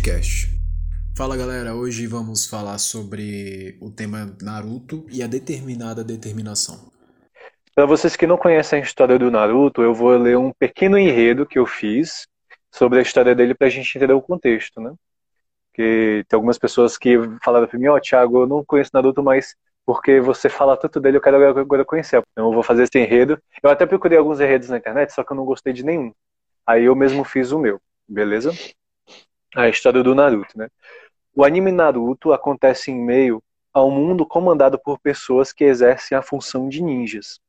podcast. Fala galera, hoje vamos falar sobre o tema Naruto e a determinada determinação. Para vocês que não conhecem a história do Naruto, eu vou ler um pequeno enredo que eu fiz sobre a história dele para a gente entender o contexto, né? Que tem algumas pessoas que falaram para mim, ó, oh, Thiago, eu não conheço Naruto, mas porque você fala tanto dele, eu quero agora conhecer. Então eu vou fazer esse enredo. Eu até procurei alguns enredos na internet, só que eu não gostei de nenhum. Aí eu mesmo fiz o meu, beleza? A história do Naruto, né? O anime Naruto acontece em meio a um mundo comandado por pessoas que exercem a função de ninjas.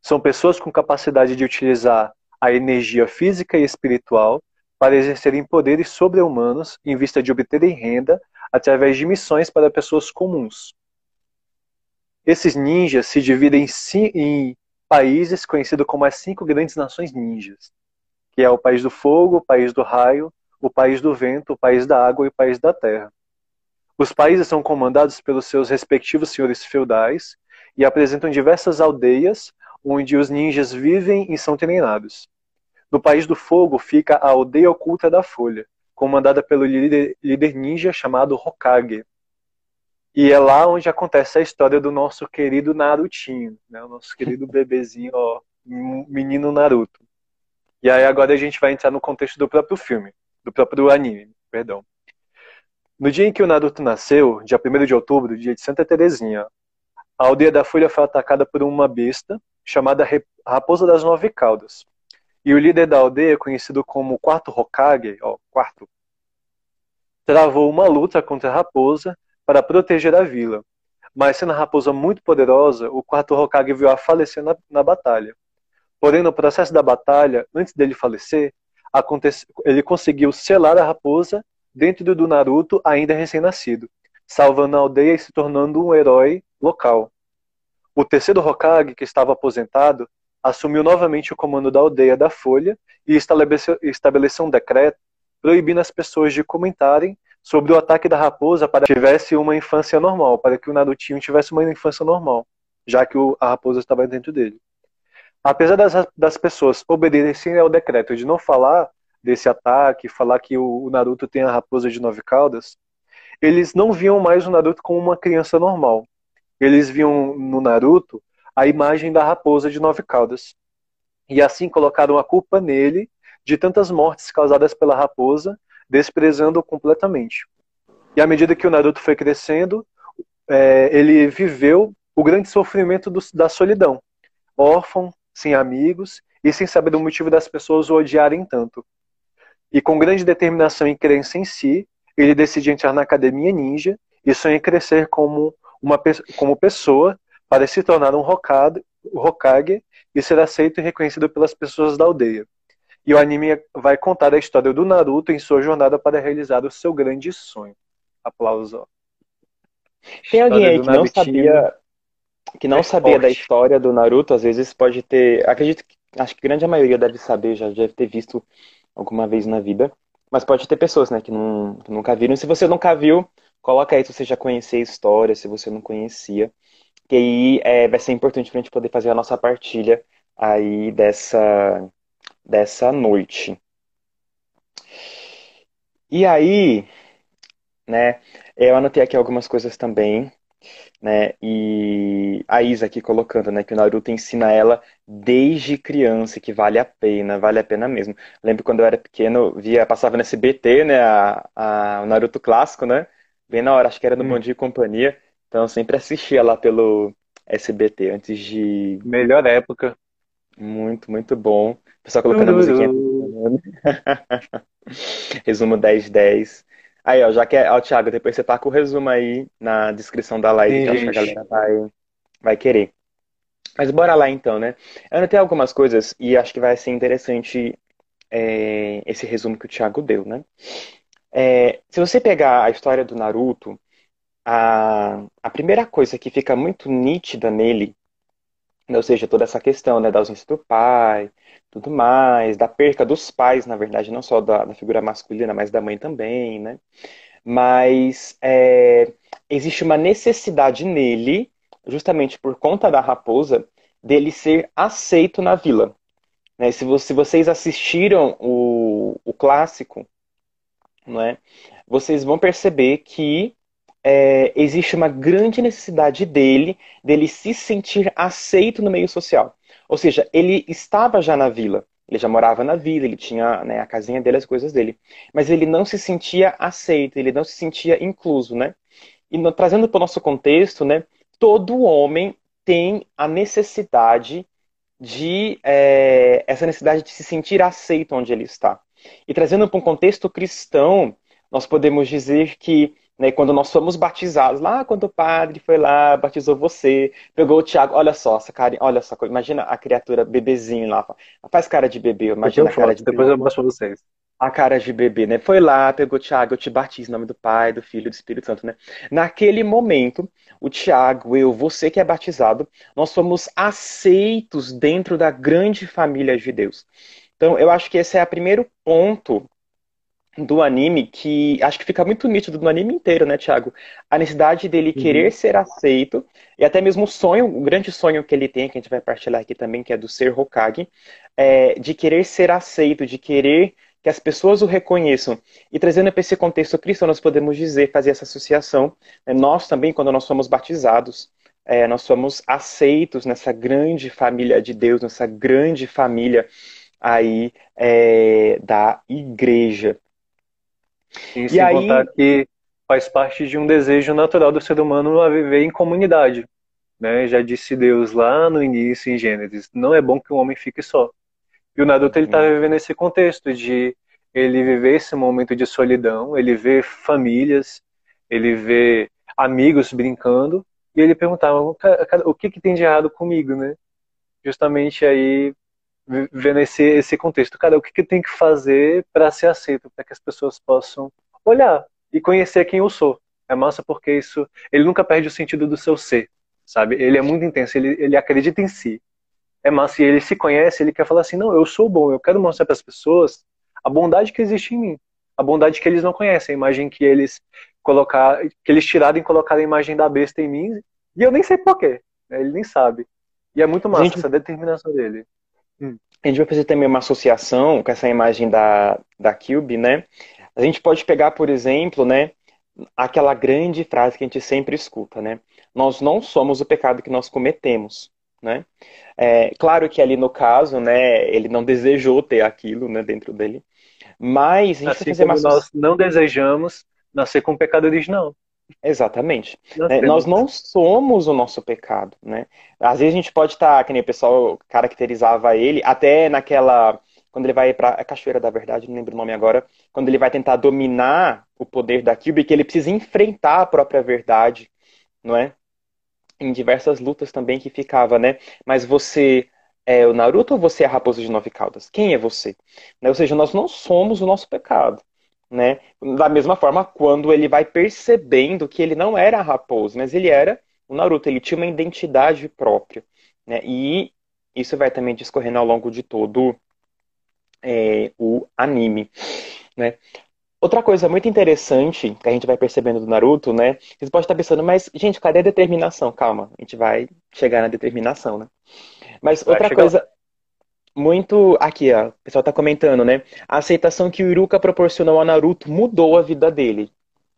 São pessoas com capacidade de utilizar a energia física e espiritual para exercerem poderes sobre-humanos em vista de obterem renda através de missões para pessoas comuns. Esses ninjas se dividem em países conhecidos como as cinco grandes nações ninjas, que é o país do fogo, o país do raio, o país do vento, o país da água e o país da terra. Os países são comandados pelos seus respectivos senhores feudais e apresentam diversas aldeias onde os ninjas vivem e são treinados. No país do fogo fica a aldeia oculta da Folha, comandada pelo líder, líder ninja chamado Hokage. E é lá onde acontece a história do nosso querido Narutinho, né? o nosso querido bebezinho, ó, menino Naruto. E aí agora a gente vai entrar no contexto do próprio filme, do próprio anime, perdão. No dia em que o Naruto nasceu, dia 1 de outubro, dia de Santa Terezinha, a aldeia da Folha foi atacada por uma besta chamada Raposa das Nove Caudas. E o líder da aldeia, conhecido como Quarto Hokage, ó, Quarto, travou uma luta contra a raposa para proteger a vila. Mas sendo a raposa muito poderosa, o quarto Hokage viu a falecer na, na batalha. Porém, no processo da batalha, antes dele falecer, ele conseguiu selar a raposa dentro do Naruto ainda recém-nascido, salvando a aldeia e se tornando um herói local. O terceiro Hokage, que estava aposentado, assumiu novamente o comando da aldeia da Folha e estabeleceu, estabeleceu um decreto proibindo as pessoas de comentarem sobre o ataque da raposa para que tivesse uma infância normal, para que o Narutinho tivesse uma infância normal, já que o, a raposa estava dentro dele. Apesar das, das pessoas obedecerem ao decreto de não falar desse ataque, falar que o, o Naruto tem a raposa de nove caudas, eles não viam mais o Naruto como uma criança normal. Eles viam no Naruto a imagem da raposa de nove caudas. E assim colocaram a culpa nele de tantas mortes causadas pela raposa desprezando-o completamente. E à medida que o Naruto foi crescendo, é, ele viveu o grande sofrimento do, da solidão, órfão, sem amigos e sem saber do motivo das pessoas o odiarem tanto. E com grande determinação e crença em si, ele decide entrar na academia ninja e sonha em crescer como uma como pessoa para se tornar um Hokage, Hokage e ser aceito e reconhecido pelas pessoas da aldeia. E o anime vai contar a história do Naruto em sua jornada para realizar o seu grande sonho. Aplausos. Tem alguém aí que não sabia que não é sabia forte. da história do Naruto, às vezes pode ter, acredito que acho que a grande maioria deve saber, já deve ter visto alguma vez na vida, mas pode ter pessoas, né, que, não, que nunca viram. Se você nunca viu, coloca aí se você já conhecia a história, se você não conhecia, que aí é, vai ser importante para a gente poder fazer a nossa partilha aí dessa dessa noite. E aí, né, eu anotei aqui algumas coisas também, né, e a Isa aqui colocando, né, que o Naruto ensina ela desde criança, que vale a pena, vale a pena mesmo. Lembro quando eu era pequeno, via, passava no SBT, né, a, a, o Naruto clássico, né, bem na hora, acho que era no hum. Bom Dia e Companhia, então eu sempre assistia lá pelo SBT, antes de... Melhor época. Muito, muito bom. O pessoal colocando a musiquinha. resumo 1010. Aí, ó, já que é. Ó, Thiago, depois você tá com o resumo aí na descrição da live, Sim, que acho que a galera vai, vai querer. Mas bora lá então, né? Eu anotei algumas coisas e acho que vai ser interessante é, esse resumo que o Thiago deu, né? É, se você pegar a história do Naruto, a, a primeira coisa que fica muito nítida nele ou seja, toda essa questão né, da ausência do pai, tudo mais, da perca dos pais, na verdade, não só da, da figura masculina, mas da mãe também, né? Mas é, existe uma necessidade nele, justamente por conta da raposa, dele ser aceito na vila. Né? Se, se vocês assistiram o, o clássico, não é? vocês vão perceber que é, existe uma grande necessidade dele, dele se sentir aceito no meio social. Ou seja, ele estava já na vila, ele já morava na vila, ele tinha né, a casinha dele, as coisas dele. Mas ele não se sentia aceito, ele não se sentia incluso, né? E no, trazendo para o nosso contexto, né? Todo homem tem a necessidade de é, essa necessidade de se sentir aceito onde ele está. E trazendo para um contexto cristão, nós podemos dizer que né, quando nós somos batizados, lá quando o padre foi lá, batizou você, pegou o Tiago, olha só, essa cara, olha só, imagina a criatura bebezinho lá, faz cara de bebê, imagina a cara foto, de depois eu mostro pra vocês. A cara de bebê, né? Foi lá, pegou o Tiago, eu te batizo em nome do Pai, do Filho e do Espírito Santo, né? Naquele momento, o Tiago, eu, você que é batizado, nós somos aceitos dentro da grande família de Deus. Então, eu acho que esse é o primeiro ponto do anime que acho que fica muito nítido no anime inteiro, né, Thiago? A necessidade dele uhum. querer ser aceito e até mesmo o sonho, o grande sonho que ele tem, que a gente vai partilhar aqui também, que é do ser Hokage, é de querer ser aceito, de querer que as pessoas o reconheçam. E trazendo para esse contexto cristão, nós podemos dizer, fazer essa associação. Né? Nós também, quando nós somos batizados, é, nós somos aceitos nessa grande família de Deus, nessa grande família aí é, da igreja. E, e sem aí... contar que faz parte de um desejo natural do ser humano a viver em comunidade. Né? Já disse Deus lá no início, em Gênesis, não é bom que o homem fique só. E o Naruto ele está vivendo esse contexto de ele viver esse momento de solidão, ele vê famílias, ele vê amigos brincando, e ele perguntava, o que, que tem de errado comigo, né? Justamente aí vendo esse, esse contexto. Cara, o que, que tenho que fazer para ser aceito, para que as pessoas possam olhar e conhecer quem eu sou. É massa porque isso, ele nunca perde o sentido do seu ser, sabe? Ele é muito intenso, ele, ele acredita em si. É massa e ele se conhece, ele quer falar assim, não, eu sou bom, eu quero mostrar para as pessoas a bondade que existe em mim, a bondade que eles não conhecem, a imagem que eles colocar, que eles tiraram e colocaram a imagem da besta em mim, e eu nem sei porquê, né? ele nem sabe. E é muito massa Gente... essa determinação dele. Hum. A gente vai fazer também uma associação com essa imagem da, da Cube, né? A gente pode pegar, por exemplo, né, aquela grande frase que a gente sempre escuta, né? Nós não somos o pecado que nós cometemos, né? É, claro que ali no caso, né, ele não desejou ter aquilo, né, dentro dele, mas a gente assim vai fazer como uma... nós não desejamos nascer com o pecado original. Exatamente. É, nós não somos o nosso pecado, né? Às vezes a gente pode estar, tá, que nem o pessoal caracterizava ele, até naquela. Quando ele vai para a Cachoeira da Verdade, não lembro o nome agora, quando ele vai tentar dominar o poder da Kyuubi, que ele precisa enfrentar a própria verdade, não é? Em diversas lutas também que ficava, né? Mas você é o Naruto ou você é a Raposa de Nove Caudas? Quem é você? Né? Ou seja, nós não somos o nosso pecado né? Da mesma forma, quando ele vai percebendo que ele não era a raposa, mas ele era o Naruto, ele tinha uma identidade própria, né? E isso vai também discorrendo ao longo de todo é, o anime, né? Outra coisa muito interessante que a gente vai percebendo do Naruto, né? Você pode estar pensando, mas, gente, cadê a determinação? Calma, a gente vai chegar na determinação, né? Mas vai outra coisa muito. Aqui, ó, o pessoal tá comentando, né? A aceitação que o Iruka proporcionou a Naruto mudou a vida dele.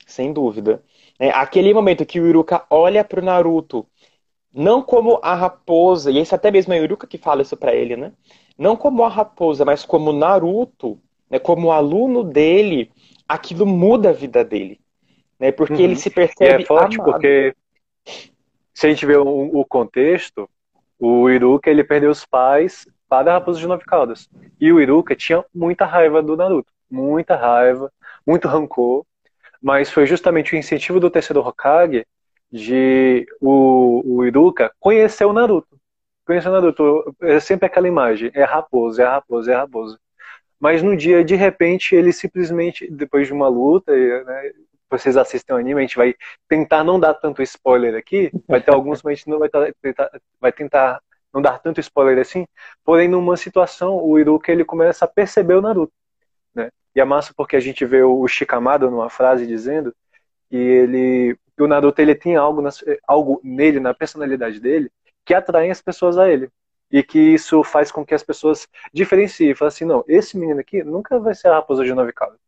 Sem dúvida. É, aquele momento que o Iruka olha pro Naruto, não como a raposa, e esse até mesmo é o Iruka que fala isso para ele, né? Não como a raposa, mas como Naruto, né? como aluno dele, aquilo muda a vida dele. Né? Porque uhum. ele se percebe. E é forte amado. porque se a gente vê o, o contexto, o Iruka ele perdeu os pais para a Raposa de Nove Caldas. E o Iruka tinha muita raiva do Naruto, muita raiva, muito rancor, mas foi justamente o incentivo do terceiro Hokage de o, o Iruka conhecer o Naruto. Conhecer o Naruto, é sempre aquela imagem, é raposa, é raposa, é raposa. Mas no dia, de repente, ele simplesmente, depois de uma luta, né, vocês assistem o anime, a gente vai tentar não dar tanto spoiler aqui, vai ter alguns, mas a gente não vai tentar, vai tentar não dar tanto spoiler assim, porém numa situação o Iruka ele começa a perceber o Naruto, né? E é massa porque a gente vê o Shikamaru numa frase dizendo que ele que o Naruto ele tem algo, na, algo nele, na personalidade dele, que atrai as pessoas a ele. E que isso faz com que as pessoas diferenciem. Falem assim, não, esse menino aqui nunca vai ser a raposa de nove caudas.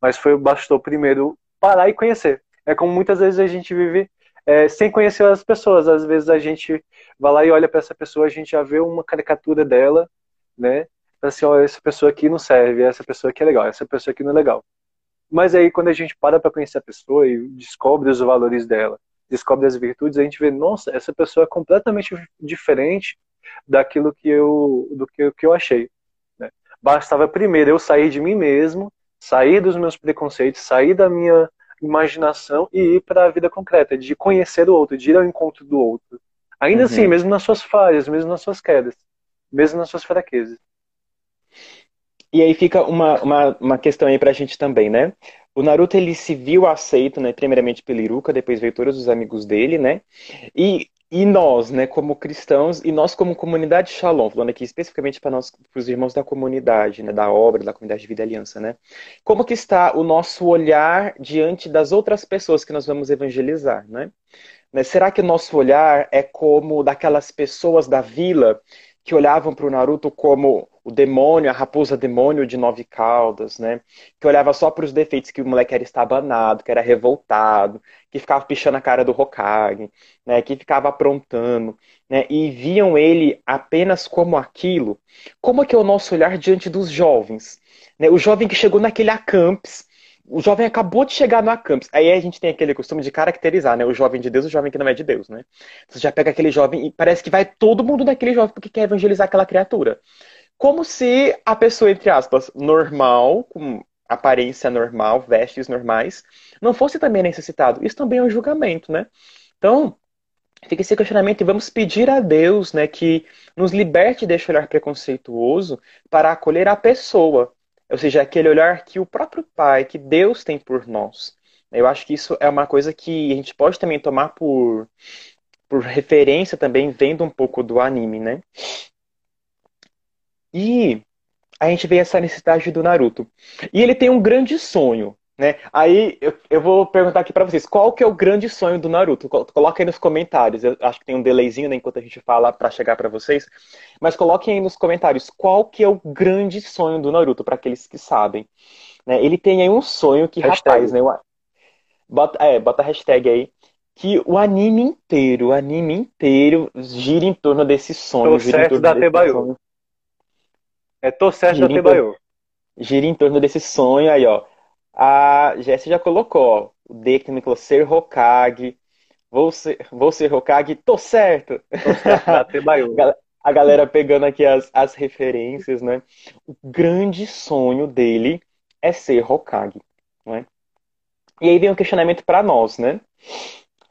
Mas foi, bastou primeiro parar e conhecer. É como muitas vezes a gente vive é, sem conhecer as pessoas. Às vezes a gente vai lá e olha para essa pessoa, a gente já vê uma caricatura dela, né? Assim, essa pessoa aqui não serve, essa pessoa aqui é legal, essa pessoa aqui não é legal. Mas aí quando a gente para para conhecer a pessoa e descobre os valores dela, descobre as virtudes, a gente vê, nossa, essa pessoa é completamente diferente daquilo que eu, do que, que eu achei. Né? Bastava primeiro eu sair de mim mesmo, sair dos meus preconceitos, sair da minha imaginação e ir para a vida concreta, de conhecer o outro, de ir ao encontro do outro. Ainda assim, uhum. assim, mesmo nas suas falhas, mesmo nas suas quedas, mesmo nas suas fraquezas. E aí fica uma, uma, uma questão aí pra gente também, né? O Naruto ele se viu aceito, né, primeiramente pelo Iruka, depois veio todos os amigos dele, né? E, e nós, né, como cristãos, e nós como comunidade Shalom, falando aqui especificamente para nós, para os irmãos da comunidade, né, da obra, da comunidade de Vida e Aliança, né? Como que está o nosso olhar diante das outras pessoas que nós vamos evangelizar, né? né será que o nosso olhar é como daquelas pessoas da vila que olhavam para o Naruto como o demônio, a raposa demônio de nove caudas, né? Que olhava só para os defeitos, que o moleque era estabanado, que era revoltado, que ficava pichando a cara do Hokage, né? Que ficava aprontando, né? E viam ele apenas como aquilo. Como é que é o nosso olhar diante dos jovens? Né? O jovem que chegou naquele acampes, o jovem acabou de chegar no Acampus. Aí a gente tem aquele costume de caracterizar, né? O jovem de Deus o jovem que não é de Deus, né? Você já pega aquele jovem e parece que vai todo mundo naquele jovem porque quer evangelizar aquela criatura como se a pessoa, entre aspas, normal, com aparência normal, vestes normais, não fosse também necessitado. Isso também é um julgamento, né? Então, fica esse questionamento e vamos pedir a Deus, né, que nos liberte desse olhar preconceituoso para acolher a pessoa. Ou seja, aquele olhar que o próprio Pai, que Deus tem por nós. Eu acho que isso é uma coisa que a gente pode também tomar por, por referência também, vendo um pouco do anime, né? E a gente vê essa necessidade do Naruto. E ele tem um grande sonho, né? Aí eu, eu vou perguntar aqui para vocês, qual que é o grande sonho do Naruto? Coloca aí nos comentários. Eu acho que tem um delayzinho né, enquanto a gente fala para chegar para vocês, mas coloquem aí nos comentários qual que é o grande sonho do Naruto para aqueles que sabem. Né? Ele tem aí um sonho que, hashtag. rapaz, né? Bota, é, bota a hashtag aí que o anime inteiro, o anime inteiro gira em torno desse sonho. Tô gira certo da Tebaio. É tô certo gira Atebayo. Gira em torno desse sonho aí, ó. A Jessie já colocou, ó. O D que me colocou ser Hokage. Vou ser, vou ser Hokage, tô certo. Tô certo Atebayo. a galera pegando aqui as, as referências, né? O grande sonho dele é ser Hokage, né? E aí vem um questionamento para nós, né?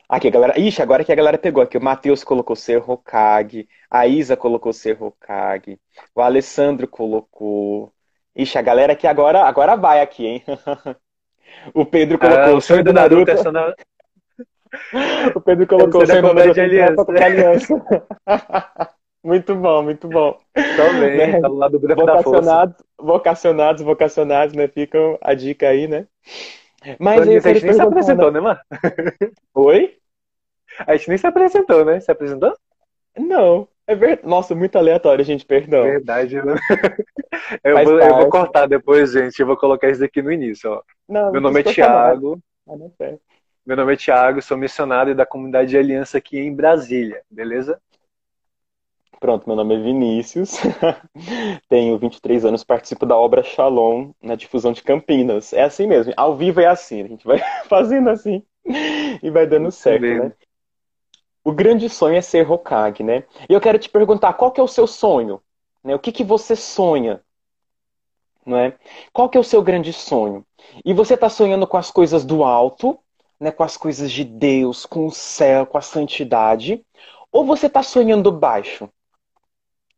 Aqui, a galera. Ixi, agora que a galera pegou aqui. O Matheus colocou ser Hokage. A Isa colocou ser Hokage. O Alessandro colocou. Ixi, a galera aqui agora, agora vai aqui, hein? o Pedro colocou ah, o sonho do Naruto. Naruto na... o Pedro colocou o sonho do Naruto aliança. aliança. muito bom, muito bom. Também, né? tá do lado do vocacionados, vocacionados, vocacionados, né? Ficam a dica aí, né? Mas aí, a gente nem se apresentou, né, mano? Oi? A gente nem se apresentou, né? Se apresentou? Não. É verdade. Nossa, muito aleatório, gente, perdão. Verdade, né? eu, vou, eu vou cortar depois, gente. Eu vou colocar isso aqui no início, ó. Não, Meu nome é Thiago. Ah, Meu nome é Thiago, sou missionário da comunidade de aliança aqui em Brasília, beleza? Pronto, meu nome é Vinícius, tenho 23 anos, participo da obra Shalom na difusão de Campinas. É assim mesmo, ao vivo é assim, a gente vai fazendo assim e vai dando certo, né? O grande sonho é ser Hokage, né? E eu quero te perguntar, qual que é o seu sonho? Né? O que, que você sonha? Não é? Qual que é o seu grande sonho? E você está sonhando com as coisas do alto, né? com as coisas de Deus, com o céu, com a santidade? Ou você está sonhando baixo?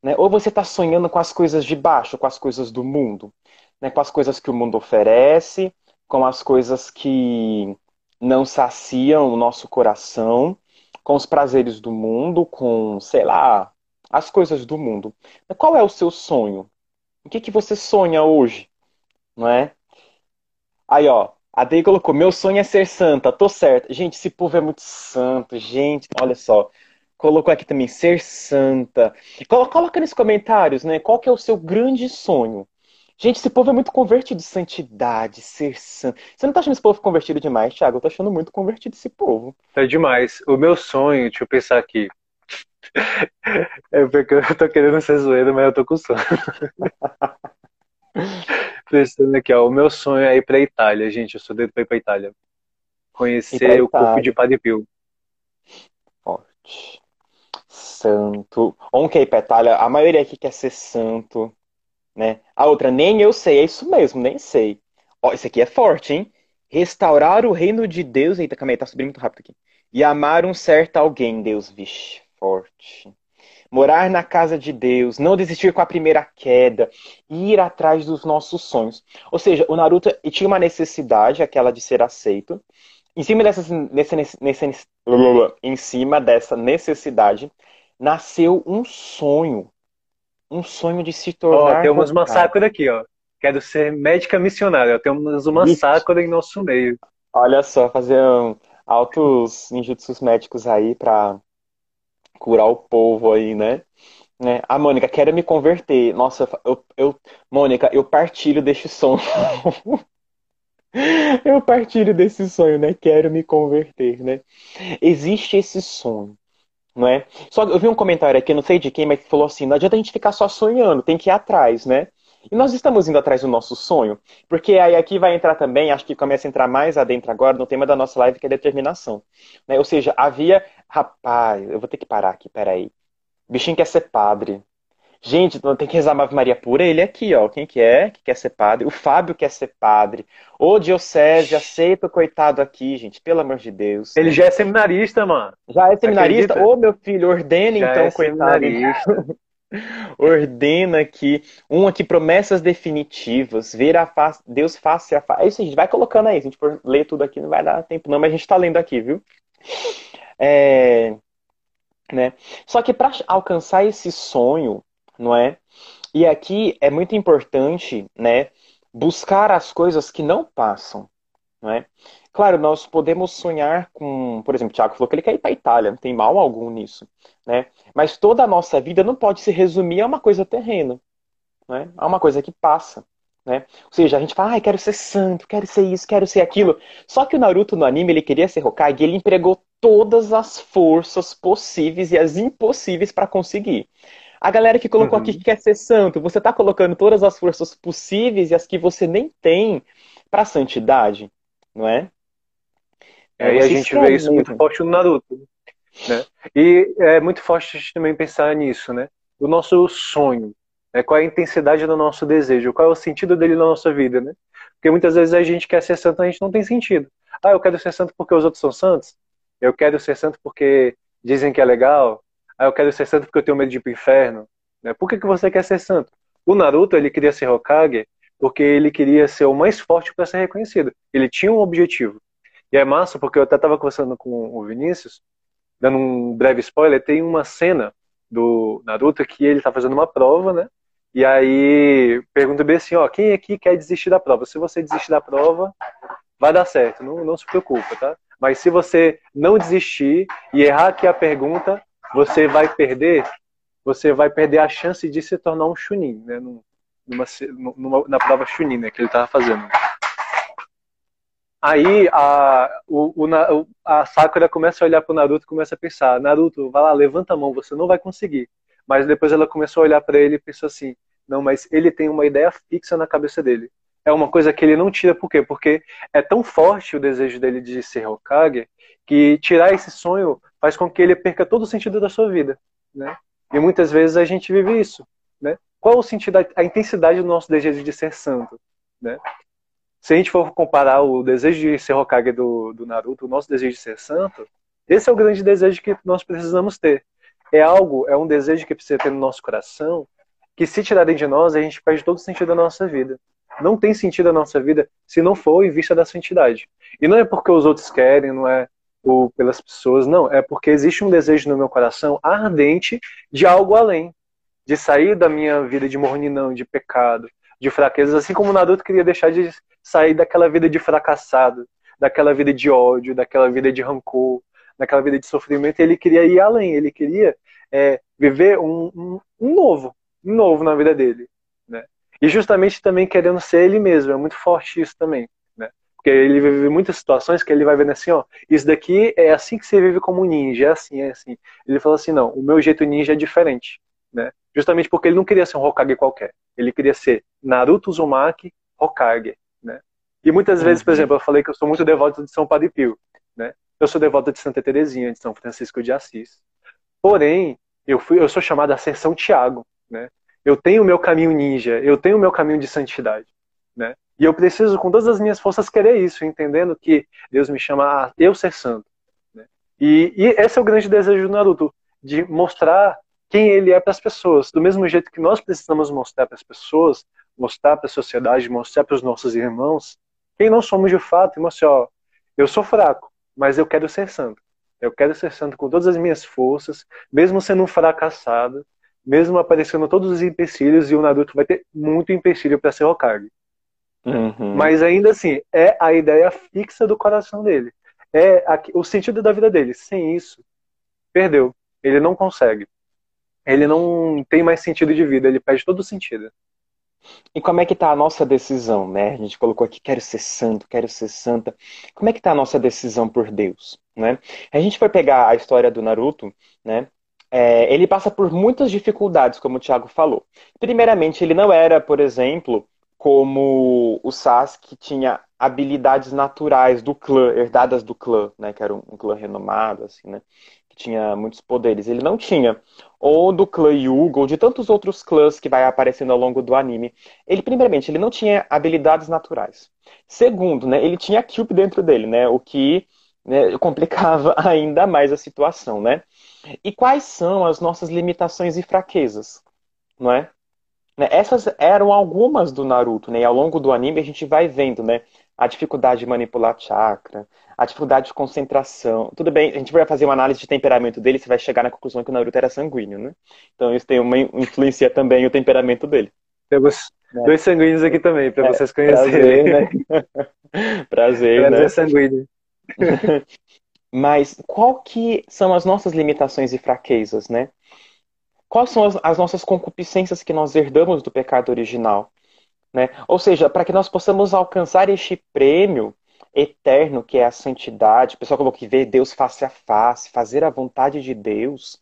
Né? Ou você está sonhando com as coisas de baixo, com as coisas do mundo, né? com as coisas que o mundo oferece, com as coisas que não saciam o nosso coração, com os prazeres do mundo, com, sei lá, as coisas do mundo. Qual é o seu sonho? O que, que você sonha hoje? Não é? Aí, ó, a Dei colocou: Meu sonho é ser santa, tô certo. Gente, esse povo é muito santo, gente. Olha só colocou aqui também ser santa. Coloca nos comentários, né? Qual que é o seu grande sonho? Gente, esse povo é muito convertido. Santidade, ser santo. Você não tá achando esse povo convertido demais, Thiago? Eu tô achando muito convertido esse povo. É demais. O meu sonho, deixa eu pensar aqui. É porque eu tô querendo ser zoeiro, mas eu tô com sono. Pensando aqui, ó. O meu sonho é ir pra Itália, gente. Eu sou doido pra ir pra Itália. Conhecer o corpo de Padre Pio. Forte. Santo. Um que é ir pra Itália, a maioria aqui quer ser santo né? A outra, nem eu sei, é isso mesmo, nem sei. Ó, isso aqui é forte, hein? Restaurar o reino de Deus. Eita, calma aí, tá subindo muito rápido aqui. E amar um certo alguém, Deus, vixe, forte. Morar na casa de Deus, não desistir com a primeira queda, ir atrás dos nossos sonhos. Ou seja, o Naruto tinha uma necessidade, aquela de ser aceito. Em cima dessa, nesse, nesse, em cima dessa necessidade, nasceu um sonho um sonho de se tornar. Ó, temos uma Sakura aqui, ó. Quero ser médica missionária. Temos uma. Sakura em nosso meio. Olha só, fazer um, altos ninjutsus médicos aí pra curar o povo aí, né? né? A Mônica, quero me converter. Nossa, eu, eu Mônica, eu partilho deste sonho. eu partilho desse sonho, né? Quero me converter, né? Existe esse sonho não é? Só eu vi um comentário aqui, não sei de quem, mas que falou assim: não adianta a gente ficar só sonhando, tem que ir atrás, né? E nós estamos indo atrás do nosso sonho, porque aí aqui vai entrar também, acho que começa a entrar mais adentro agora no tema da nossa live, que é determinação. Né? Ou seja, havia. Rapaz, eu vou ter que parar aqui, peraí. Bichinho quer ser padre. Gente, não tem que rezar Ave Maria pura. Ele aqui, ó. Quem que é que quer ser padre? O Fábio quer ser padre. Ô, Diocese, aceita o coitado aqui, gente. Pelo amor de Deus. Ele já é seminarista, mano. Já é seminarista? Acredita? Ô, meu filho, ordena já então, é coitado. Ordena aqui. Um aqui, promessas definitivas. Ver a face, Deus face a face. É isso, a gente vai colocando aí. Se a gente for ler tudo aqui, não vai dar tempo, não, mas a gente tá lendo aqui, viu? É. Né? Só que para alcançar esse sonho, não é? E aqui é muito importante, né, buscar as coisas que não passam, não é? Claro, nós podemos sonhar com, por exemplo, o Tiago falou que ele quer ir para a Itália, não tem mal algum nisso, né? Mas toda a nossa vida não pode se resumir a uma coisa terrena, né? A uma coisa que passa, né? Ou seja, a gente fala, ah, quero ser santo, quero ser isso, quero ser aquilo. Só que o Naruto no anime ele queria ser Hokage, e ele empregou todas as forças possíveis e as impossíveis para conseguir. A galera que colocou uhum. aqui que quer ser santo, você está colocando todas as forças possíveis e as que você nem tem para santidade, não é? É, e a gente vê isso muito forte no Naruto. Né? E é muito forte a gente também pensar nisso, né? O nosso sonho, né? qual é a intensidade do nosso desejo, qual é o sentido dele na nossa vida, né? Porque muitas vezes a gente quer ser santo, a gente não tem sentido. Ah, eu quero ser santo porque os outros são santos? Eu quero ser santo porque dizem que é legal? Ah, eu quero ser santo porque eu tenho medo de ir pro inferno. Né? Por que, que você quer ser santo? O Naruto, ele queria ser Hokage porque ele queria ser o mais forte para ser reconhecido. Ele tinha um objetivo. E é massa porque eu até estava conversando com o Vinícius, dando um breve spoiler, tem uma cena do Naruto que ele está fazendo uma prova, né? E aí pergunta bem assim, ó, quem aqui quer desistir da prova? Se você desistir da prova, vai dar certo, não, não se preocupa, tá? Mas se você não desistir e errar aqui a pergunta, você vai perder, você vai perder a chance de se tornar um Chunin, né? Numa, numa, na prova Chunin, né? Que ele estava fazendo. Aí a, o, o, a Sakura começa a olhar pro Naruto e começa a pensar: Naruto, vai lá, levanta a mão, você não vai conseguir. Mas depois ela começou a olhar para ele e pensou assim: não, mas ele tem uma ideia fixa na cabeça dele. É uma coisa que ele não tira, por quê? Porque é tão forte o desejo dele de ser Hokage que tirar esse sonho faz com que ele perca todo o sentido da sua vida, né? E muitas vezes a gente vive isso, né? Qual o sentido, a intensidade do nosso desejo de ser santo, né? Se a gente for comparar o desejo de ser Hokage do, do Naruto, o nosso desejo de ser santo, esse é o grande desejo que nós precisamos ter. É algo, é um desejo que precisa ter no nosso coração, que se tirarem de nós, a gente perde todo o sentido da nossa vida. Não tem sentido a nossa vida se não for em vista da santidade. E não é porque os outros querem, não é ou pelas pessoas, não, é porque existe um desejo no meu coração ardente de algo além, de sair da minha vida de morninão, de pecado, de fraquezas, assim como o Naruto queria deixar de sair daquela vida de fracassado, daquela vida de ódio, daquela vida de rancor, daquela vida de sofrimento, ele queria ir além, ele queria é, viver um, um, um, novo, um novo na vida dele. Né? E justamente também querendo ser ele mesmo, é muito forte isso também? Porque ele vive muitas situações que ele vai vendo assim, ó, isso daqui é assim que você vive como ninja, é assim, é assim. Ele fala assim, não, o meu jeito ninja é diferente, né? Justamente porque ele não queria ser um Hokage qualquer, ele queria ser Naruto Uzumaki Hokage, né? E muitas vezes, por uhum. exemplo, eu falei que eu sou muito devoto de São Padre Pio, né? Eu sou devoto de Santa Teresinha, de São Francisco de Assis. Porém, eu fui, eu sou chamado a ser São Tiago, né? Eu tenho o meu caminho ninja, eu tenho o meu caminho de santidade, né? E eu preciso, com todas as minhas forças, querer isso, entendendo que Deus me chama a eu ser santo. Né? E, e esse é o grande desejo do Naruto, de mostrar quem ele é para as pessoas. Do mesmo jeito que nós precisamos mostrar para as pessoas, mostrar para a sociedade, mostrar para os nossos irmãos, quem nós somos de fato, e mostrar, ó, eu sou fraco, mas eu quero ser santo. Eu quero ser santo com todas as minhas forças, mesmo sendo um fracassado, mesmo aparecendo todos os empecilhos, e o Naruto vai ter muito empecilho para ser Hokage. Uhum. Mas ainda assim, é a ideia fixa do coração dele. É a, o sentido da vida dele. Sem isso, perdeu. Ele não consegue. Ele não tem mais sentido de vida, ele perde todo o sentido. E como é que está a nossa decisão, né? A gente colocou aqui, quero ser santo, quero ser santa. Como é que está a nossa decisão por Deus, né? A gente foi pegar a história do Naruto, né? é, ele passa por muitas dificuldades, como o Thiago falou. Primeiramente, ele não era, por exemplo, como o Sasuke tinha habilidades naturais do clã, herdadas do clã, né, que era um, um clã renomado, assim, né, que tinha muitos poderes. Ele não tinha. Ou do clã Yuga, ou de tantos outros clãs que vai aparecendo ao longo do anime. Ele, primeiramente, ele não tinha habilidades naturais. Segundo, né, ele tinha Cube dentro dele, né, o que né, complicava ainda mais a situação, né. E quais são as nossas limitações e fraquezas, não é? Né, essas eram algumas do Naruto, né? E ao longo do anime a gente vai vendo, né? A dificuldade de manipular chakra, a dificuldade de concentração. Tudo bem, a gente vai fazer uma análise de temperamento dele, você vai chegar na conclusão que o Naruto era sanguíneo, né? Então isso tem uma influência também o temperamento dele. Temos né? dois sanguíneos aqui também, para é, vocês conhecerem. Prazer, né? prazer, né? sanguíneo. Mas qual que são as nossas limitações e fraquezas, né? Quais são as, as nossas concupiscências que nós herdamos do pecado original? Né? Ou seja, para que nós possamos alcançar este prêmio eterno que é a santidade, o pessoal falou que ver Deus face a face, fazer a vontade de Deus,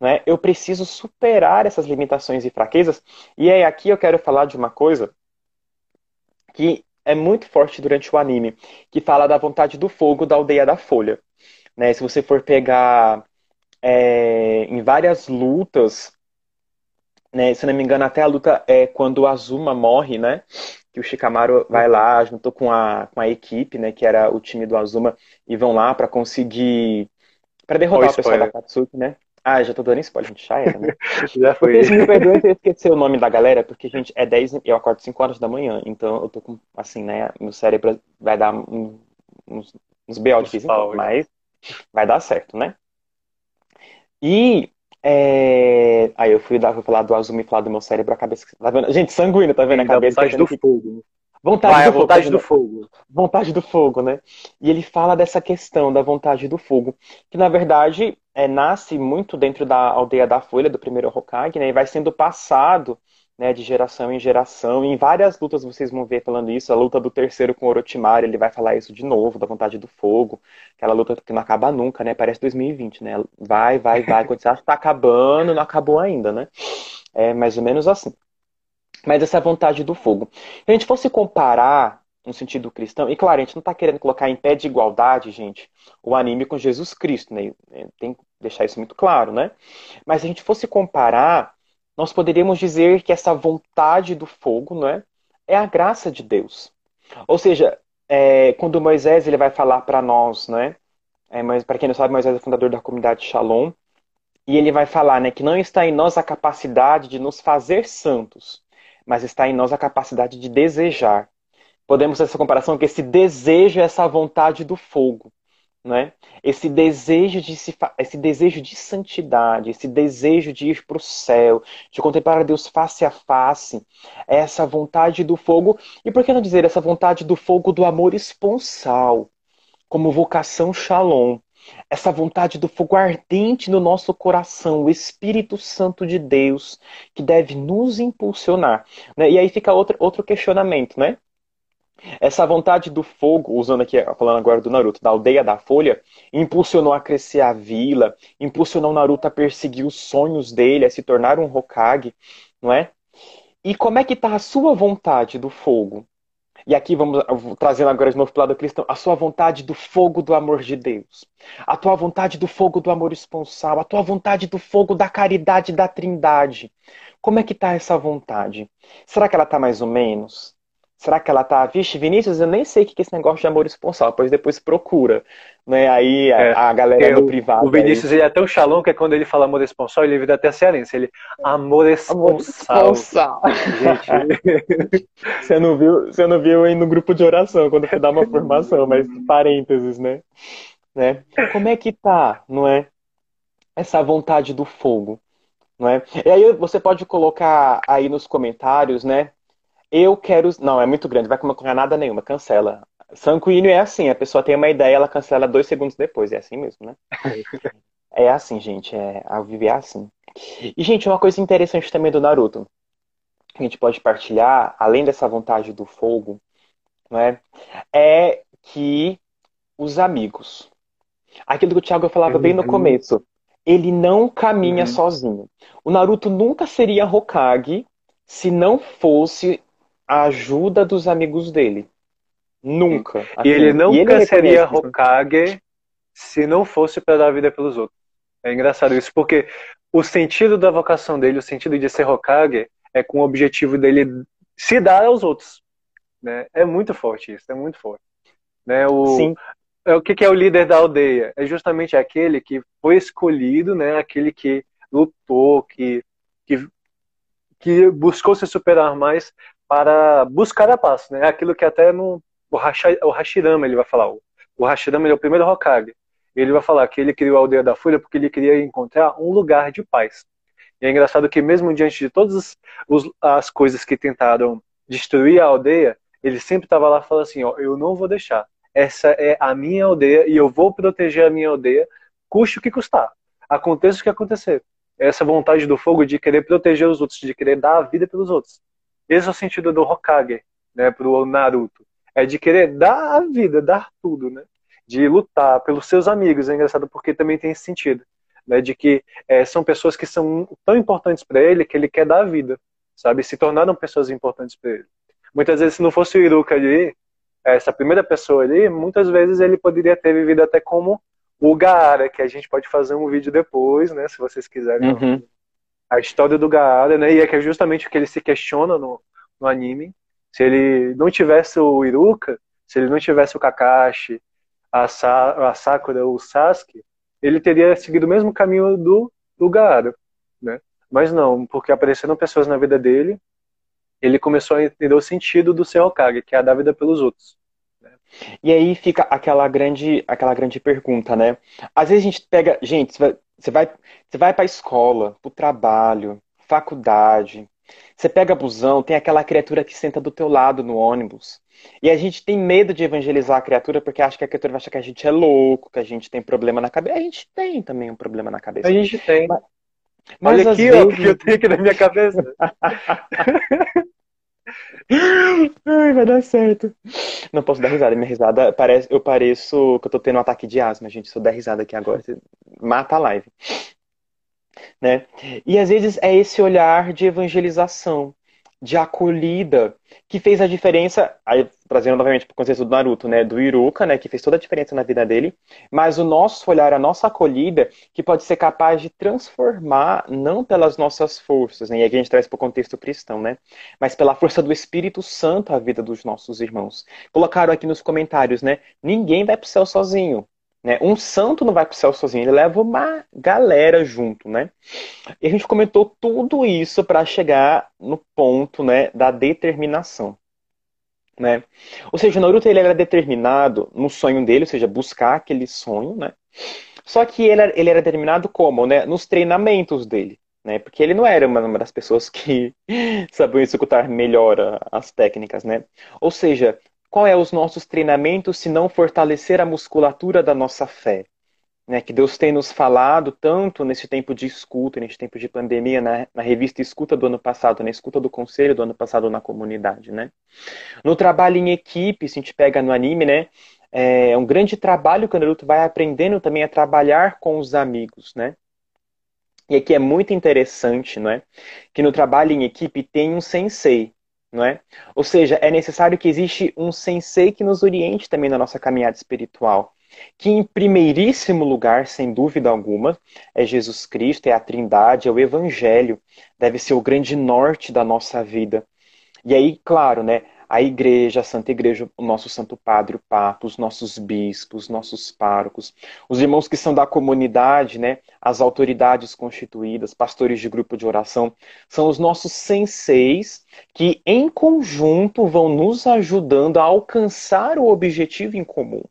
né? eu preciso superar essas limitações e fraquezas. E aí aqui eu quero falar de uma coisa que é muito forte durante o anime, que fala da vontade do fogo da aldeia da Folha. Né? Se você for pegar é, em várias lutas, né? se não me engano, até a luta é quando o Azuma morre, né? Que o Shikamaru vai lá, junto com a, com a equipe, né? Que era o time do Azuma, e vão lá para conseguir. para derrotar o, o pessoal da Katsuki, né? Ah, já tô dando spoiler, gente, já era, né? já foi. Porque, me perdoem se eu esquecer o nome da galera, porque, gente, é 10 eu acordo 5 horas da manhã, então eu tô com, assim, né, meu cérebro vai dar um, uns, uns BO então, mas vai dar certo, né? E é... aí eu fui, dar, fui falar do Azumi falar do meu cérebro, a cabeça. Tá vendo? Gente, sanguíneo, tá vendo a cabeça? Vontade do que... fogo. Vontade, Vai, do, fogo, vontade tá do fogo. Vontade do fogo, né? E ele fala dessa questão da vontade do fogo, que na verdade é, nasce muito dentro da aldeia da Folha, do primeiro Hokage, né? E vai sendo passado né, de geração em geração. E em várias lutas vocês vão ver falando isso. A luta do terceiro com Orochimaru, ele vai falar isso de novo, da vontade do fogo. Aquela luta que não acaba nunca, né? Parece 2020, né? Vai, vai, vai. Quando você acha que tá acabando, não acabou ainda, né? É mais ou menos assim. Mas essa vontade do fogo. Se a gente fosse comparar no sentido cristão, e claro, a gente não está querendo colocar em pé de igualdade, gente, o anime com Jesus Cristo, né? Tem que deixar isso muito claro, né? Mas se a gente fosse comparar nós poderíamos dizer que essa vontade do fogo não é, é a graça de Deus. Ou seja, é, quando Moisés ele vai falar para nós, né? É, mas para quem não sabe, Moisés é fundador da comunidade Shalom, e ele vai falar, né, que não está em nós a capacidade de nos fazer santos, mas está em nós a capacidade de desejar. Podemos fazer essa comparação que esse desejo é essa vontade do fogo né? Esse desejo de se, esse desejo de santidade, esse desejo de ir para o céu, de contemplar a Deus face a face, essa vontade do fogo e por que não dizer essa vontade do fogo do amor esponsal, como vocação shalom, Essa vontade do fogo ardente no nosso coração, o Espírito Santo de Deus, que deve nos impulsionar. Né? E aí fica outro, outro questionamento, né? Essa vontade do fogo, usando aqui, falando agora do Naruto, da aldeia da Folha, impulsionou a crescer a vila, impulsionou o Naruto a perseguir os sonhos dele, a se tornar um Hokage, não é? E como é que está a sua vontade do fogo? E aqui vamos trazendo agora de novo para o lado cristão, a sua vontade do fogo do amor de Deus, a tua vontade do fogo do amor esponsal, a tua vontade do fogo da caridade da trindade. Como é que está essa vontade? Será que ela está mais ou menos? Será que ela tá. Vixe, Vinícius, eu nem sei o que é esse negócio de amor esponsal, pois depois procura. Né? Aí a, é, a galera é, no privado. O Vinícius aí... ele é tão xalão que é quando ele fala amor esponsal, ele vira até cearense. Ele. Amor esponsal. Amor esponsal. Gente. você, não viu, você não viu aí no grupo de oração, quando você dá uma formação, mas parênteses, né? né? Como é que tá, não é? Essa vontade do fogo. Não é? E aí você pode colocar aí nos comentários, né? Eu quero. Não, é muito grande, vai colocar nada nenhuma, cancela. Sanguíneo é assim, a pessoa tem uma ideia, ela cancela dois segundos depois, é assim mesmo, né? é assim, gente, é, a viver é assim. E, gente, uma coisa interessante também do Naruto, que a gente pode partilhar, além dessa vontade do fogo, né, é que os amigos, aquilo que o Thiago falava uhum. bem no uhum. começo, ele não caminha uhum. sozinho. O Naruto nunca seria Hokage se não fosse a ajuda dos amigos dele. Nunca. Assim, e ele nunca e ele seria Hokage se não fosse para dar vida pelos outros. É engraçado isso, porque o sentido da vocação dele, o sentido de ser Hokage, é com o objetivo dele se dar aos outros. Né? É muito forte isso, é muito forte. Né? O, Sim. É, o que, que é o líder da aldeia? É justamente aquele que foi escolhido, né? aquele que lutou, que, que, que buscou se superar mais para buscar a paz, né? Aquilo que até no o, Hashi, o Hashirama ele vai falar. O, Hashirama ele é o primeiro Hokage. Ele vai falar que ele criou a aldeia da Folha porque ele queria encontrar um lugar de paz. E é engraçado que mesmo diante de todas as coisas que tentaram destruir a aldeia, ele sempre estava lá falando assim, ó, eu não vou deixar. Essa é a minha aldeia e eu vou proteger a minha aldeia, custe o que custar. Aconteça o que acontecer. Essa vontade do fogo de querer proteger os outros, de querer dar a vida pelos outros. Esse é o sentido do Hokage, né, pro Naruto. É de querer dar a vida, dar tudo, né? De lutar pelos seus amigos. É engraçado porque também tem esse sentido, né? De que é, são pessoas que são tão importantes para ele que ele quer dar a vida, sabe? Se tornaram pessoas importantes para ele. Muitas vezes, se não fosse o Iruka ali, essa primeira pessoa ali, muitas vezes ele poderia ter vivido até como o Gaara, que a gente pode fazer um vídeo depois, né? Se vocês quiserem. Uhum a história do Gaara, né? E é que é justamente o que ele se questiona no, no anime. Se ele não tivesse o Iruka, se ele não tivesse o Kakashi, a, Sa a Sakura, o Sasuke, ele teria seguido o mesmo caminho do, do Gaara, né? Mas não, porque apareceram pessoas na vida dele, ele começou a entender o sentido do seu Hokage, que é a dar vida pelos outros. Né? E aí fica aquela grande, aquela grande pergunta, né? Às vezes a gente pega, gente, você vai, você vai para a escola, para o trabalho, faculdade. Você pega busão, tem aquela criatura que senta do teu lado no ônibus. E a gente tem medo de evangelizar a criatura porque acha que a criatura vai achar que a gente é louco, que a gente tem problema na cabeça. A gente tem também um problema na cabeça. A gente tem. Mas, mas Olha aqui, vezes... ó, o que eu tenho aqui na minha cabeça. Ai, vai dar certo. Não posso dar risada. Minha risada parece. Eu pareço que eu tô tendo um ataque de asma, gente. Se eu der risada aqui agora, mata a live. Né? E às vezes é esse olhar de evangelização de acolhida que fez a diferença, aí trazendo novamente para o contexto do Naruto, né, do Iruka, né, que fez toda a diferença na vida dele, mas o nosso olhar, a nossa acolhida, que pode ser capaz de transformar, não pelas nossas forças, né, e aqui a gente traz para o contexto cristão, né, mas pela força do Espírito Santo a vida dos nossos irmãos. Colocaram aqui nos comentários, né, ninguém vai para o céu sozinho, né? Um santo não vai para o céu sozinho, ele leva uma galera junto, né? E a gente comentou tudo isso para chegar no ponto, né, da determinação, né? Ou seja, o Naruto ele era determinado no sonho dele, ou seja, buscar aquele sonho, né? Só que ele era, ele era determinado como, né? Nos treinamentos dele, né? Porque ele não era uma, uma das pessoas que sabiam executar melhor as técnicas, né? Ou seja, qual é os nossos treinamentos se não fortalecer a musculatura da nossa fé? né, que Deus tem nos falado tanto nesse tempo de escuta, nesse tempo de pandemia, né, na revista Escuta do ano passado, na Escuta do Conselho do ano passado na comunidade, né? No trabalho em equipe, se a gente pega no anime, né, é um grande trabalho que o Naruto vai aprendendo também a trabalhar com os amigos, né? E aqui é muito interessante, não é? Que no trabalho em equipe tem um sensei, não é? Ou seja, é necessário que existe um sensei que nos oriente também na nossa caminhada espiritual que em primeiríssimo lugar, sem dúvida alguma, é Jesus Cristo, é a Trindade, é o Evangelho, deve ser o grande norte da nossa vida. E aí, claro, né, a igreja, a Santa Igreja, o nosso Santo Padre, o Papa, os nossos bispos, nossos párocos, os irmãos que são da comunidade, né, as autoridades constituídas, pastores de grupo de oração, são os nossos senseis que, em conjunto, vão nos ajudando a alcançar o objetivo em comum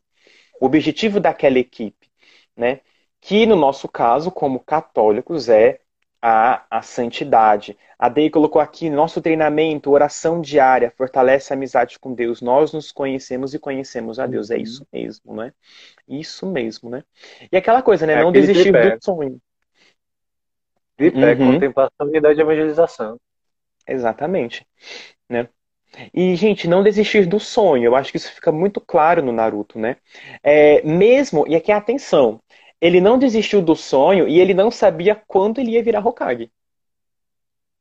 o objetivo daquela equipe, né? Que no nosso caso, como católicos, é a, a santidade. A Dei colocou aqui nosso treinamento, oração diária, fortalece a amizade com Deus. Nós nos conhecemos e conhecemos a Deus. É uhum. isso mesmo, né? Isso mesmo, né? E aquela coisa, né? É não desistir do sonho. Tripé, uhum. contemplação, unidade e evangelização. Exatamente. Né? E, gente, não desistir do sonho. Eu acho que isso fica muito claro no Naruto, né? É, mesmo, e aqui atenção, ele não desistiu do sonho e ele não sabia quando ele ia virar Hokage.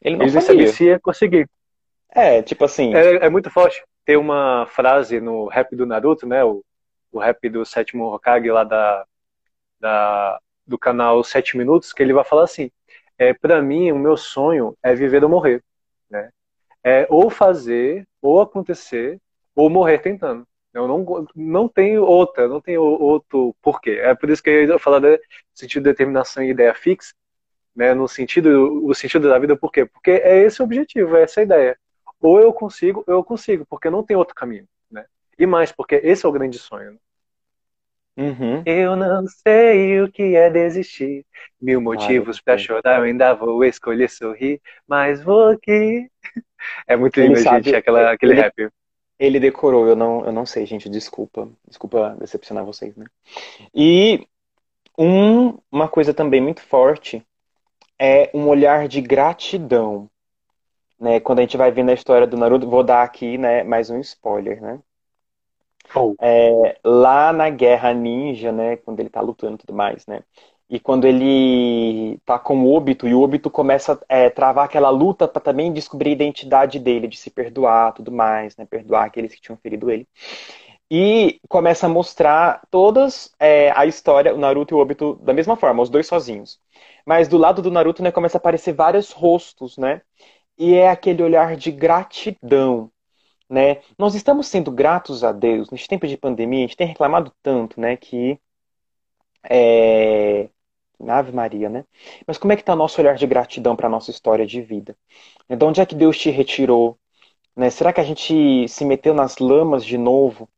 Ele não ele sabia. se ia conseguir. É, tipo assim. É, é, muito forte. Tem uma frase no rap do Naruto, né? O, o rap do sétimo Hokage lá da, da, do canal Sete Minutos, que ele vai falar assim: é, para mim, o meu sonho é viver ou morrer. Né? é ou fazer, ou acontecer, ou morrer tentando. Eu não, não tenho outra, não tenho outro porquê. É por isso que eu falo de sentido de determinação e ideia fixa, né, no sentido, o sentido da vida, por quê? Porque é esse o objetivo, é essa a ideia. Ou eu consigo, ou eu consigo, porque não tem outro caminho, né? E mais, porque esse é o grande sonho. Né? Uhum. Eu não sei o que é desistir. Mil motivos para chorar, eu ainda vou escolher sorrir, mas vou aqui. É muito lindo, gente, aquela, aquele ele, rap. Ele decorou, eu não, eu não sei, gente, desculpa. Desculpa decepcionar vocês, né? E um, uma coisa também muito forte é um olhar de gratidão. Né? Quando a gente vai vendo a história do Naruto, vou dar aqui né, mais um spoiler, né? Oh. É, lá na Guerra Ninja, né, quando ele tá lutando e tudo mais, né, e quando ele tá com o Obito, e o Obito começa a é, travar aquela luta para também descobrir a identidade dele, de se perdoar tudo mais, né, perdoar aqueles que tinham ferido ele. E começa a mostrar todas é, a história, o Naruto e o Obito da mesma forma, os dois sozinhos. Mas do lado do Naruto, né, começa a aparecer vários rostos, né? E é aquele olhar de gratidão, né? Nós estamos sendo gratos a Deus. Neste tempo de pandemia, a gente tem reclamado tanto, né, que é... Ave Maria, né? Mas como é que está o nosso olhar de gratidão para a nossa história de vida? De onde é que Deus te retirou? Né? Será que a gente se meteu nas lamas de novo?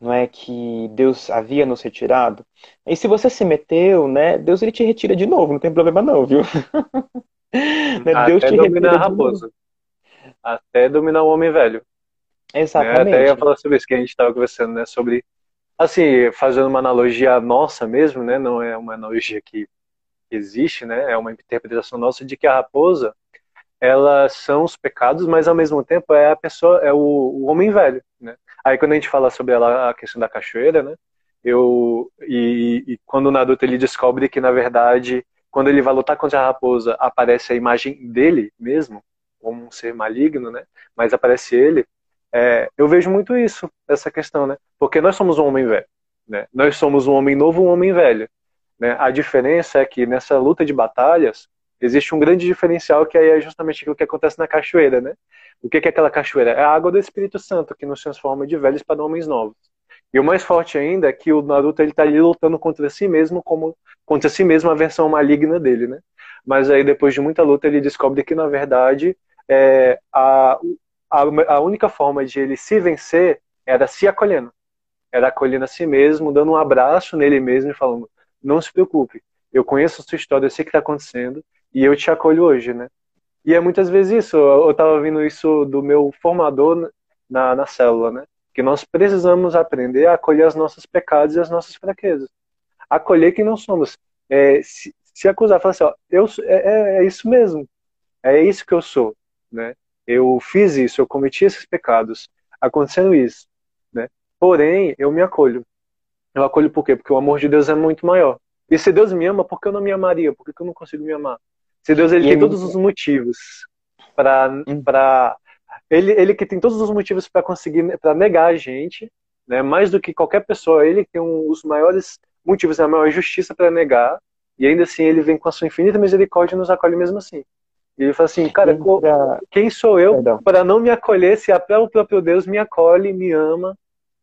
Não é que Deus havia nos retirado? E se você se meteu, né? Deus ele te retira de novo, não tem problema não, viu? né? Deus te dominar a raposa. Até dominar o homem velho. Exatamente. Né? Até ia falar sobre isso que a gente estava conversando, né? Sobre, assim, fazendo uma analogia nossa mesmo, né? Não é uma analogia que existe, né? É uma interpretação nossa de que a raposa, elas são os pecados, mas ao mesmo tempo é a pessoa, é o, o homem velho, né? Aí quando a gente fala sobre ela, a questão da cachoeira, né? Eu e, e quando o Naruto ele descobre que na verdade quando ele vai lutar contra a raposa aparece a imagem dele mesmo como um ser maligno, né? Mas aparece ele é, eu vejo muito isso, essa questão, né? Porque nós somos um homem velho, né? Nós somos um homem novo, um homem velho. Né? A diferença é que nessa luta de batalhas existe um grande diferencial que aí é justamente aquilo que acontece na cachoeira, né? O que é aquela cachoeira? É a água do Espírito Santo que nos transforma de velhos para homens novos. E o mais forte ainda é que o Naruto ele está ali lutando contra si mesmo, como contra si mesmo a versão maligna dele, né? Mas aí depois de muita luta ele descobre que na verdade é, a, a, a única forma de ele se vencer era se acolhendo. Era acolhendo a si mesmo, dando um abraço nele mesmo e falando: não se preocupe, eu conheço a sua história, eu sei o que está acontecendo e eu te acolho hoje, né? E é muitas vezes isso. Eu estava ouvindo isso do meu formador na, na célula, né? Que nós precisamos aprender a acolher os nossos pecados e as nossas fraquezas. acolher quem não somos. É, se, se, acusar, falar assim, ó, eu, é, é, é, isso mesmo, é isso que eu sou, né? Eu fiz isso, eu cometi esses pecados, acontecendo isso, né? Porém, eu me acolho. Eu acolho por quê? Porque o amor de Deus é muito maior. E se Deus me ama, por que eu não me amaria? Por que eu não consigo me amar? Se Deus ele e tem é todos os motivos para hum. para ele ele que tem todos os motivos para conseguir para negar a gente, né? Mais do que qualquer pessoa, ele tem um, os maiores motivos, a maior justiça para negar. E ainda assim ele vem com a sua infinita misericórdia e nos acolhe mesmo assim. E ele fala assim, cara, quem sou eu para não me acolher se até o próprio Deus me acolhe, me ama,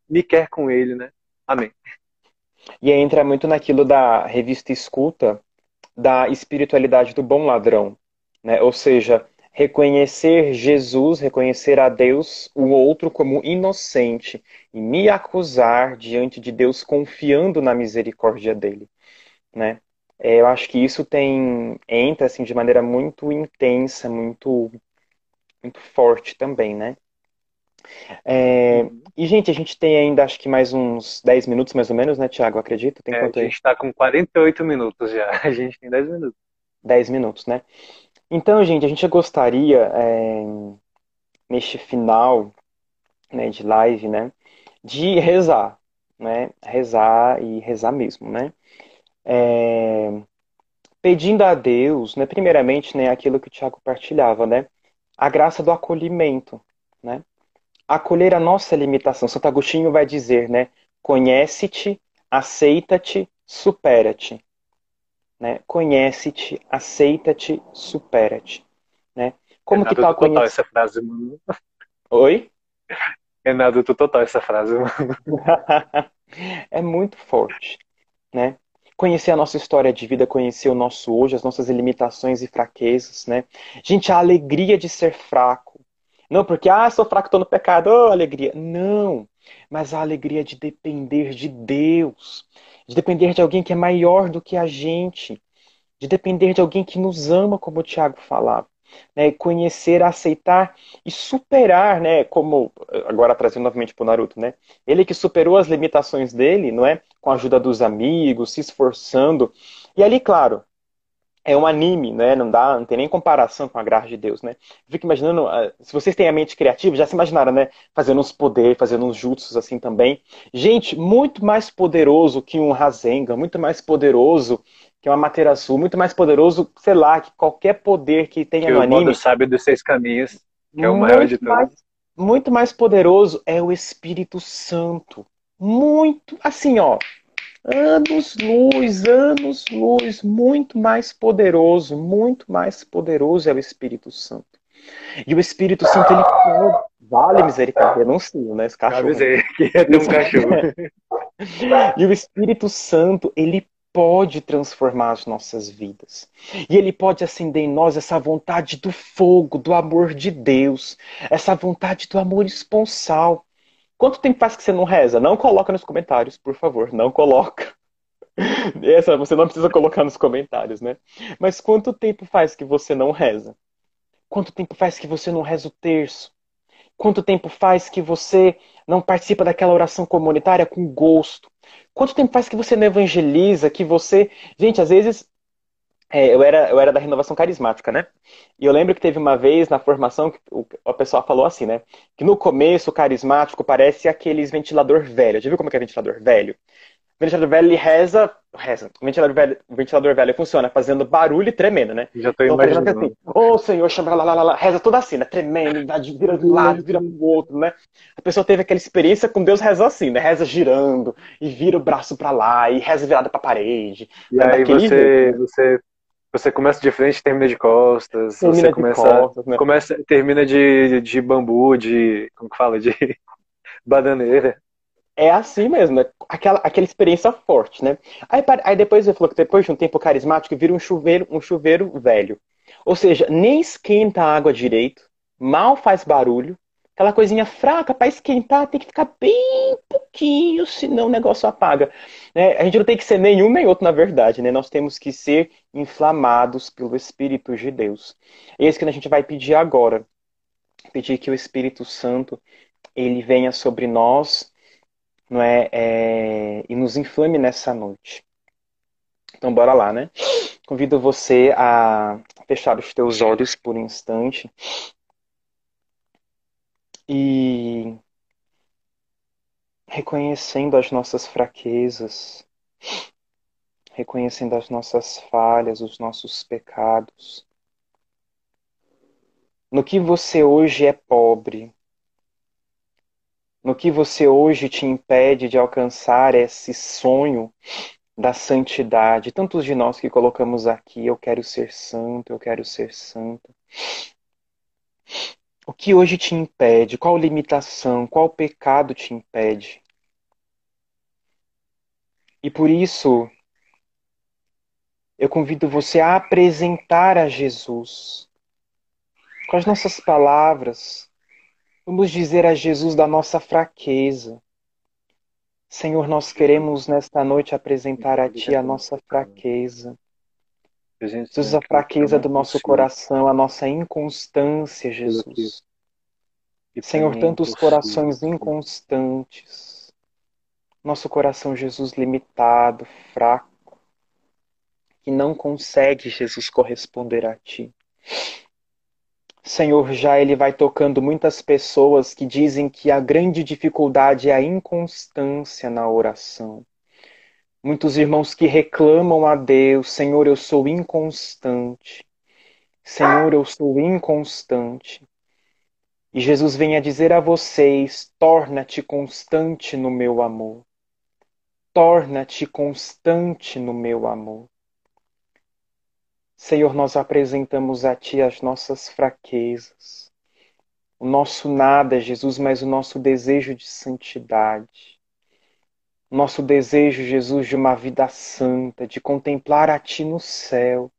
me quer com ele, né? Amém. E entra muito naquilo da revista Escuta, da espiritualidade do bom ladrão, né? Ou seja, reconhecer Jesus, reconhecer a Deus, o outro como inocente e me acusar diante de Deus confiando na misericórdia dele, né? É, eu acho que isso tem entra assim de maneira muito intensa, muito muito forte também, né? É, e, gente, a gente tem ainda acho que mais uns 10 minutos, mais ou menos, né, Tiago? Acredito? Tem é, a gente está com 48 minutos já. A gente tem 10 minutos. 10 minutos, né? Então, gente, a gente gostaria, é, neste final né, de live, né, de rezar, né? Rezar e rezar mesmo, né? É, pedindo a Deus, né, primeiramente, né, aquilo que o Tiago partilhava, né? A graça do acolhimento, né? Acolher a nossa limitação. Santo Agostinho vai dizer, né? Conhece-te, aceita-te, supera-te. Né? Conhece-te, aceita-te, supera-te. Né? Como Renato, que tá total essa frase, mano. Oi? Renato, tu total essa frase, mano. é muito forte, né? Conhecer a nossa história de vida, conhecer o nosso hoje, as nossas limitações e fraquezas, né? Gente, a alegria de ser fraco, não porque, ah, sou fraco, estou no pecado, oh, alegria. Não, mas a alegria de depender de Deus, de depender de alguém que é maior do que a gente, de depender de alguém que nos ama, como o Tiago falava. Né, conhecer, aceitar e superar, né, como agora trazendo novamente para o Naruto, né, ele que superou as limitações dele, não é, com a ajuda dos amigos, se esforçando. E ali, claro, é um anime, né? Não dá, não tem nem comparação com a graça de Deus, né? fico imaginando, ah, se vocês têm a mente criativa, já se imaginaram, né? Fazendo uns poderes, fazendo uns jutsus assim também. Gente, muito mais poderoso que um Rasengan, muito mais poderoso que uma Materasu, muito mais poderoso, sei lá, que qualquer poder que tenha que no anime. O sabe dos seis caminhos, que é o maior de todos. muito mais poderoso é o Espírito Santo. Muito, assim, ó, anos luz, anos luz, muito mais poderoso, muito mais poderoso é o Espírito Santo. E o Espírito Santo, ele vale misericórdia, não sei, né, esse cachorro. Dizer, que é um cachorro. e o Espírito Santo, ele pode transformar as nossas vidas. E ele pode acender em nós essa vontade do fogo, do amor de Deus, essa vontade do amor esponsal. Quanto tempo faz que você não reza? Não coloca nos comentários, por favor, não coloca. Essa você não precisa colocar nos comentários, né? Mas quanto tempo faz que você não reza? Quanto tempo faz que você não reza o terço? Quanto tempo faz que você não participa daquela oração comunitária com gosto? Quanto tempo faz que você não evangeliza, que você. Gente, às vezes é, eu, era, eu era da renovação carismática, né? E eu lembro que teve uma vez na formação que o, a pessoa falou assim, né? Que no começo o carismático parece aqueles ventilador velho. Já viu como é, é ventilador velho? O ventilador velho ele reza, reza. O ventilador velho, o ventilador velho funciona fazendo barulho e tremendo, né? Já tô então, imaginando. Assim, Ô oh, Senhor, chama lá, lá, lá, lá, reza toda assim, né? Tremendo, vira de um lado, vira pro outro, né? A pessoa teve aquela experiência com Deus reza assim, né? Reza girando e vira o braço para lá e reza virada para parede. E né? aí você, jeito, você você começa de frente e termina de costas. Termina você começa, costas, né? começa, termina de, de bambu, de. Como que fala? De bananeira. É assim mesmo, né? aquela, aquela experiência forte, né? Aí, aí depois ele falou que depois de um tempo carismático vira um chuveiro, um chuveiro velho. Ou seja, nem esquenta a água direito, mal faz barulho, aquela coisinha fraca para esquentar tem que ficar bem pouquinho, senão o negócio apaga. Né? A gente não tem que ser nenhum nem outro, na verdade, né? Nós temos que ser inflamados pelo Espírito de Deus. É isso que a gente vai pedir agora. Pedir que o Espírito Santo ele venha sobre nós não é, é, e nos inflame nessa noite. Então, bora lá, né? Convido você a fechar os teus olhos por um instante e reconhecendo as nossas fraquezas, reconhecendo as nossas falhas, os nossos pecados. No que você hoje é pobre, no que você hoje te impede de alcançar esse sonho da santidade. Tantos de nós que colocamos aqui, eu quero ser santo, eu quero ser santa. O que hoje te impede? Qual limitação? Qual pecado te impede? E por isso, eu convido você a apresentar a Jesus. Com as nossas palavras, vamos dizer a Jesus da nossa fraqueza. Senhor, nós queremos nesta noite apresentar a Ti a nossa fraqueza. Jesus, a fraqueza do nosso coração, a nossa inconstância, Jesus. Senhor, tantos corações inconstantes. Nosso coração, Jesus, limitado, fraco, que não consegue, Jesus, corresponder a Ti. Senhor, já Ele vai tocando muitas pessoas que dizem que a grande dificuldade é a inconstância na oração. Muitos irmãos que reclamam a Deus, Senhor, eu sou inconstante. Senhor, eu sou inconstante. E Jesus vem a dizer a vocês: torna-te constante no meu amor. Torna-te constante no meu amor. Senhor, nós apresentamos a Ti as nossas fraquezas, o nosso nada, Jesus, mas o nosso desejo de santidade nosso desejo, Jesus, de uma vida santa, de contemplar a Ti no céu.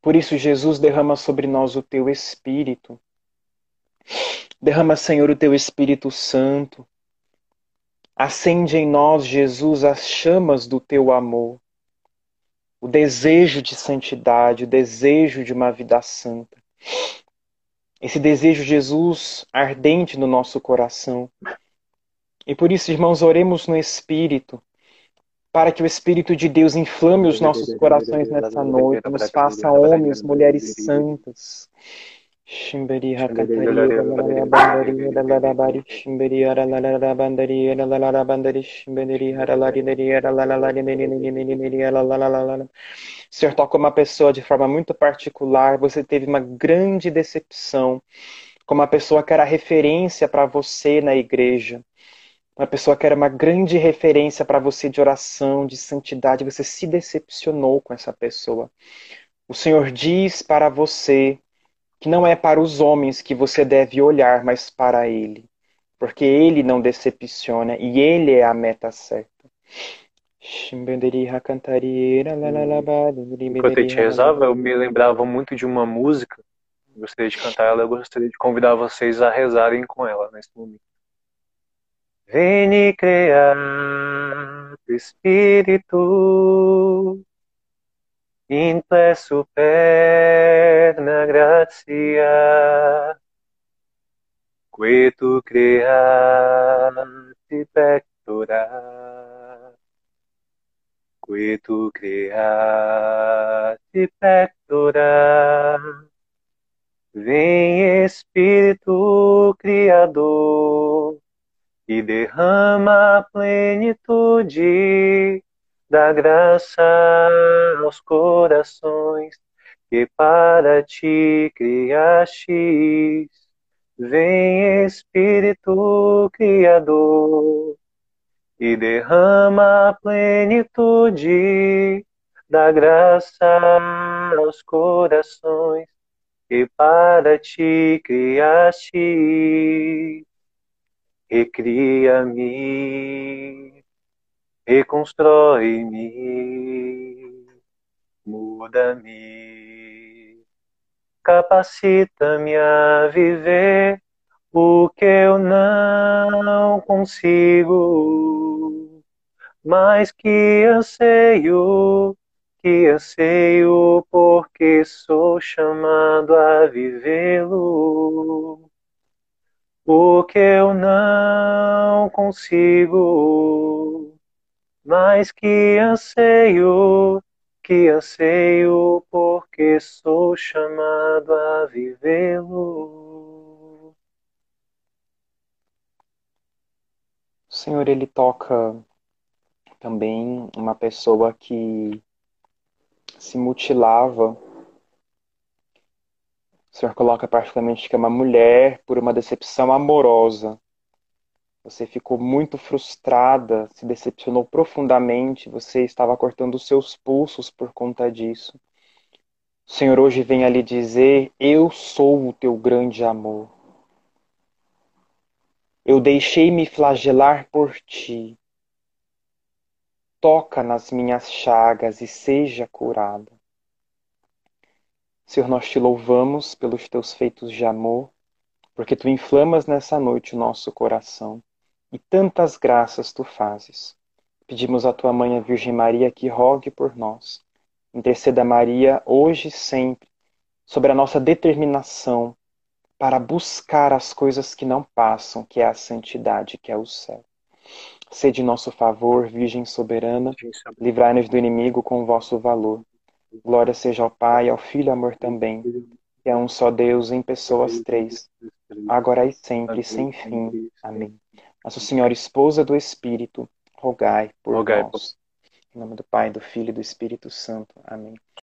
Por isso, Jesus, derrama sobre nós o Teu Espírito. Derrama, Senhor, o Teu Espírito Santo. Acende em nós, Jesus, as chamas do Teu amor. O desejo de santidade, o desejo de uma vida santa. Esse desejo, Jesus, ardente no nosso coração e por isso, irmãos, oremos no Espírito, para que o Espírito de Deus inflame os nossos corações nessa noite, nos faça homens, mulheres santas. Senhor, toca uma pessoa de forma muito particular, você teve uma grande decepção com uma pessoa que era referência para você na igreja uma pessoa que era uma grande referência para você de oração, de santidade, você se decepcionou com essa pessoa. O Senhor diz para você que não é para os homens que você deve olhar, mas para Ele, porque Ele não decepciona e Ele é a meta certa. Enquanto a gente rezava, eu me lembrava muito de uma música. gostaria de cantar ela, eu gostaria de convidar vocês a rezarem com ela nesse momento. Veni creat Spiritu in ple superna gratia que tu creati pectora. Que tu creati pectora. Vem Espírito Criador e derrama a plenitude da graça aos corações que para ti criastes. Vem Espírito Criador e derrama a plenitude da graça aos corações que para ti criastes recria-me, reconstrói-me, muda-me, capacita-me a viver o que eu não consigo, mas que anseio, que anseio, porque sou chamado a vivê-lo o que eu não consigo, mas que anseio, que anseio, porque sou chamado a vivê-lo. O Senhor, Ele toca também uma pessoa que se mutilava. O Senhor coloca particularmente que é uma mulher por uma decepção amorosa. Você ficou muito frustrada, se decepcionou profundamente, você estava cortando os seus pulsos por conta disso. O Senhor hoje vem a lhe dizer: Eu sou o teu grande amor. Eu deixei-me flagelar por ti. Toca nas minhas chagas e seja curada. Senhor, nós te louvamos pelos teus feitos de amor, porque tu inflamas nessa noite o nosso coração e tantas graças tu fazes. Pedimos à tua mãe, a Virgem Maria, que rogue por nós. Interceda Maria hoje e sempre sobre a nossa determinação para buscar as coisas que não passam, que é a santidade, que é o céu. Sede nosso favor, Virgem soberana, livrai-nos do inimigo com o vosso valor. Glória seja ao Pai, ao Filho e ao amor também, que é um só Deus em pessoas três, agora e sempre, sem fim. Amém. Nossa Senhora, esposa do Espírito, rogai por Rogai nós. Em nome do Pai, do Filho e do Espírito Santo. Amém.